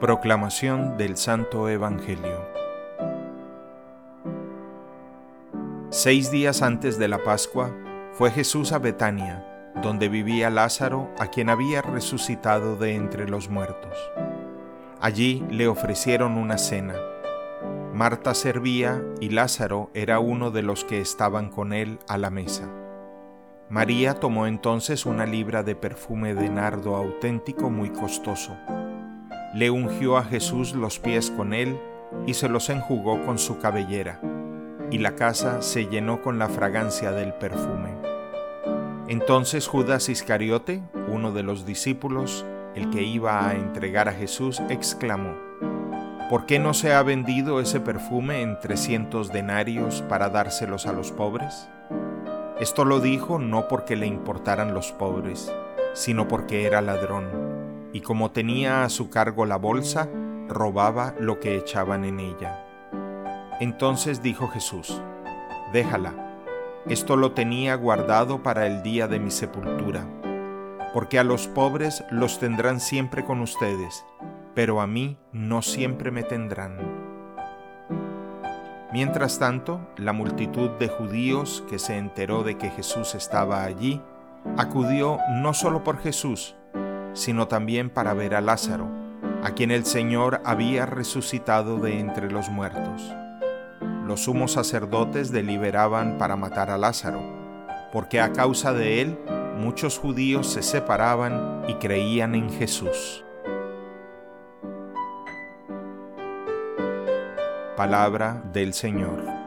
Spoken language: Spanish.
Proclamación del Santo Evangelio Seis días antes de la Pascua fue Jesús a Betania, donde vivía Lázaro, a quien había resucitado de entre los muertos. Allí le ofrecieron una cena. Marta servía y Lázaro era uno de los que estaban con él a la mesa. María tomó entonces una libra de perfume de nardo auténtico muy costoso le ungió a Jesús los pies con él y se los enjugó con su cabellera, y la casa se llenó con la fragancia del perfume. Entonces Judas Iscariote, uno de los discípulos, el que iba a entregar a Jesús, exclamó, ¿Por qué no se ha vendido ese perfume en trescientos denarios para dárselos a los pobres? Esto lo dijo no porque le importaran los pobres, sino porque era ladrón y como tenía a su cargo la bolsa, robaba lo que echaban en ella. Entonces dijo Jesús, déjala, esto lo tenía guardado para el día de mi sepultura, porque a los pobres los tendrán siempre con ustedes, pero a mí no siempre me tendrán. Mientras tanto, la multitud de judíos que se enteró de que Jesús estaba allí, acudió no solo por Jesús, sino también para ver a Lázaro, a quien el Señor había resucitado de entre los muertos. Los sumos sacerdotes deliberaban para matar a Lázaro, porque a causa de él muchos judíos se separaban y creían en Jesús. Palabra del Señor.